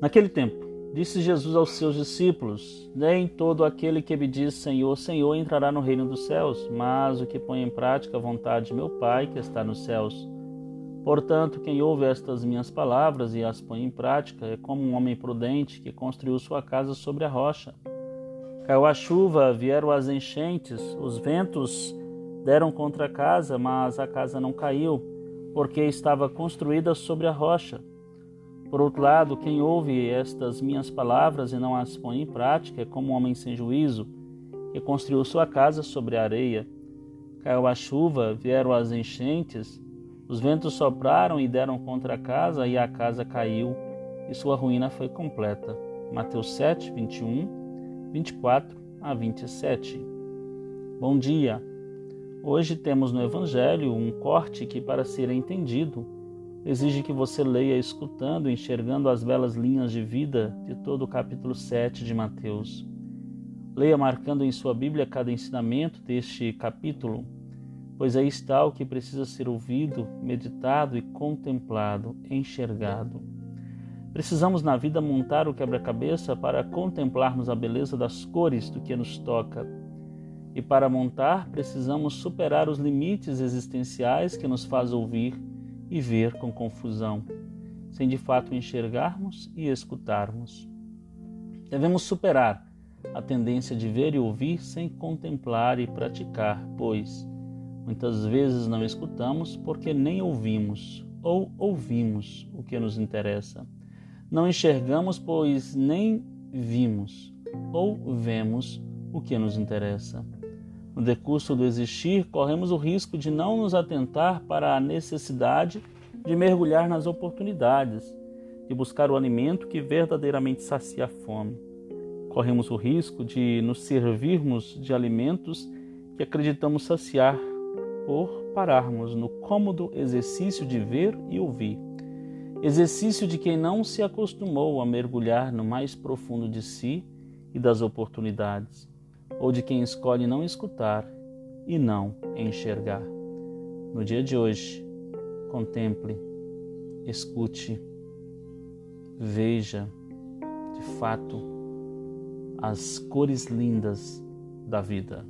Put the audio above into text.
Naquele tempo, disse Jesus aos seus discípulos: Nem todo aquele que me diz Senhor, Senhor entrará no reino dos céus, mas o que põe em prática a vontade de meu Pai que está nos céus. Portanto, quem ouve estas minhas palavras e as põe em prática é como um homem prudente que construiu sua casa sobre a rocha. Caiu a chuva, vieram as enchentes, os ventos deram contra a casa, mas a casa não caiu, porque estava construída sobre a rocha. Por outro lado, quem ouve estas minhas palavras e não as põe em prática é como um homem sem juízo, que construiu sua casa sobre a areia. Caiu a chuva, vieram as enchentes, os ventos sopraram e deram contra a casa, e a casa caiu, e sua ruína foi completa. Mateus 7, 21, 24 a 27. Bom dia! Hoje temos no Evangelho um corte que, para ser entendido, exige que você leia escutando e enxergando as belas linhas de vida de todo o capítulo 7 de Mateus. Leia marcando em sua Bíblia cada ensinamento deste capítulo pois aí está o que precisa ser ouvido, meditado e contemplado, enxergado. Precisamos na vida montar o quebra-cabeça para contemplarmos a beleza das cores do que nos toca. E para montar, precisamos superar os limites existenciais que nos faz ouvir e ver com confusão, sem de fato enxergarmos e escutarmos. Devemos superar a tendência de ver e ouvir sem contemplar e praticar, pois Muitas vezes não escutamos porque nem ouvimos ou ouvimos o que nos interessa. Não enxergamos, pois nem vimos ou vemos o que nos interessa. No decurso do existir, corremos o risco de não nos atentar para a necessidade de mergulhar nas oportunidades, de buscar o alimento que verdadeiramente sacia a fome. Corremos o risco de nos servirmos de alimentos que acreditamos saciar por pararmos no cômodo exercício de ver e ouvir, exercício de quem não se acostumou a mergulhar no mais profundo de si e das oportunidades, ou de quem escolhe não escutar e não enxergar. No dia de hoje, contemple, escute, veja de fato as cores lindas da vida.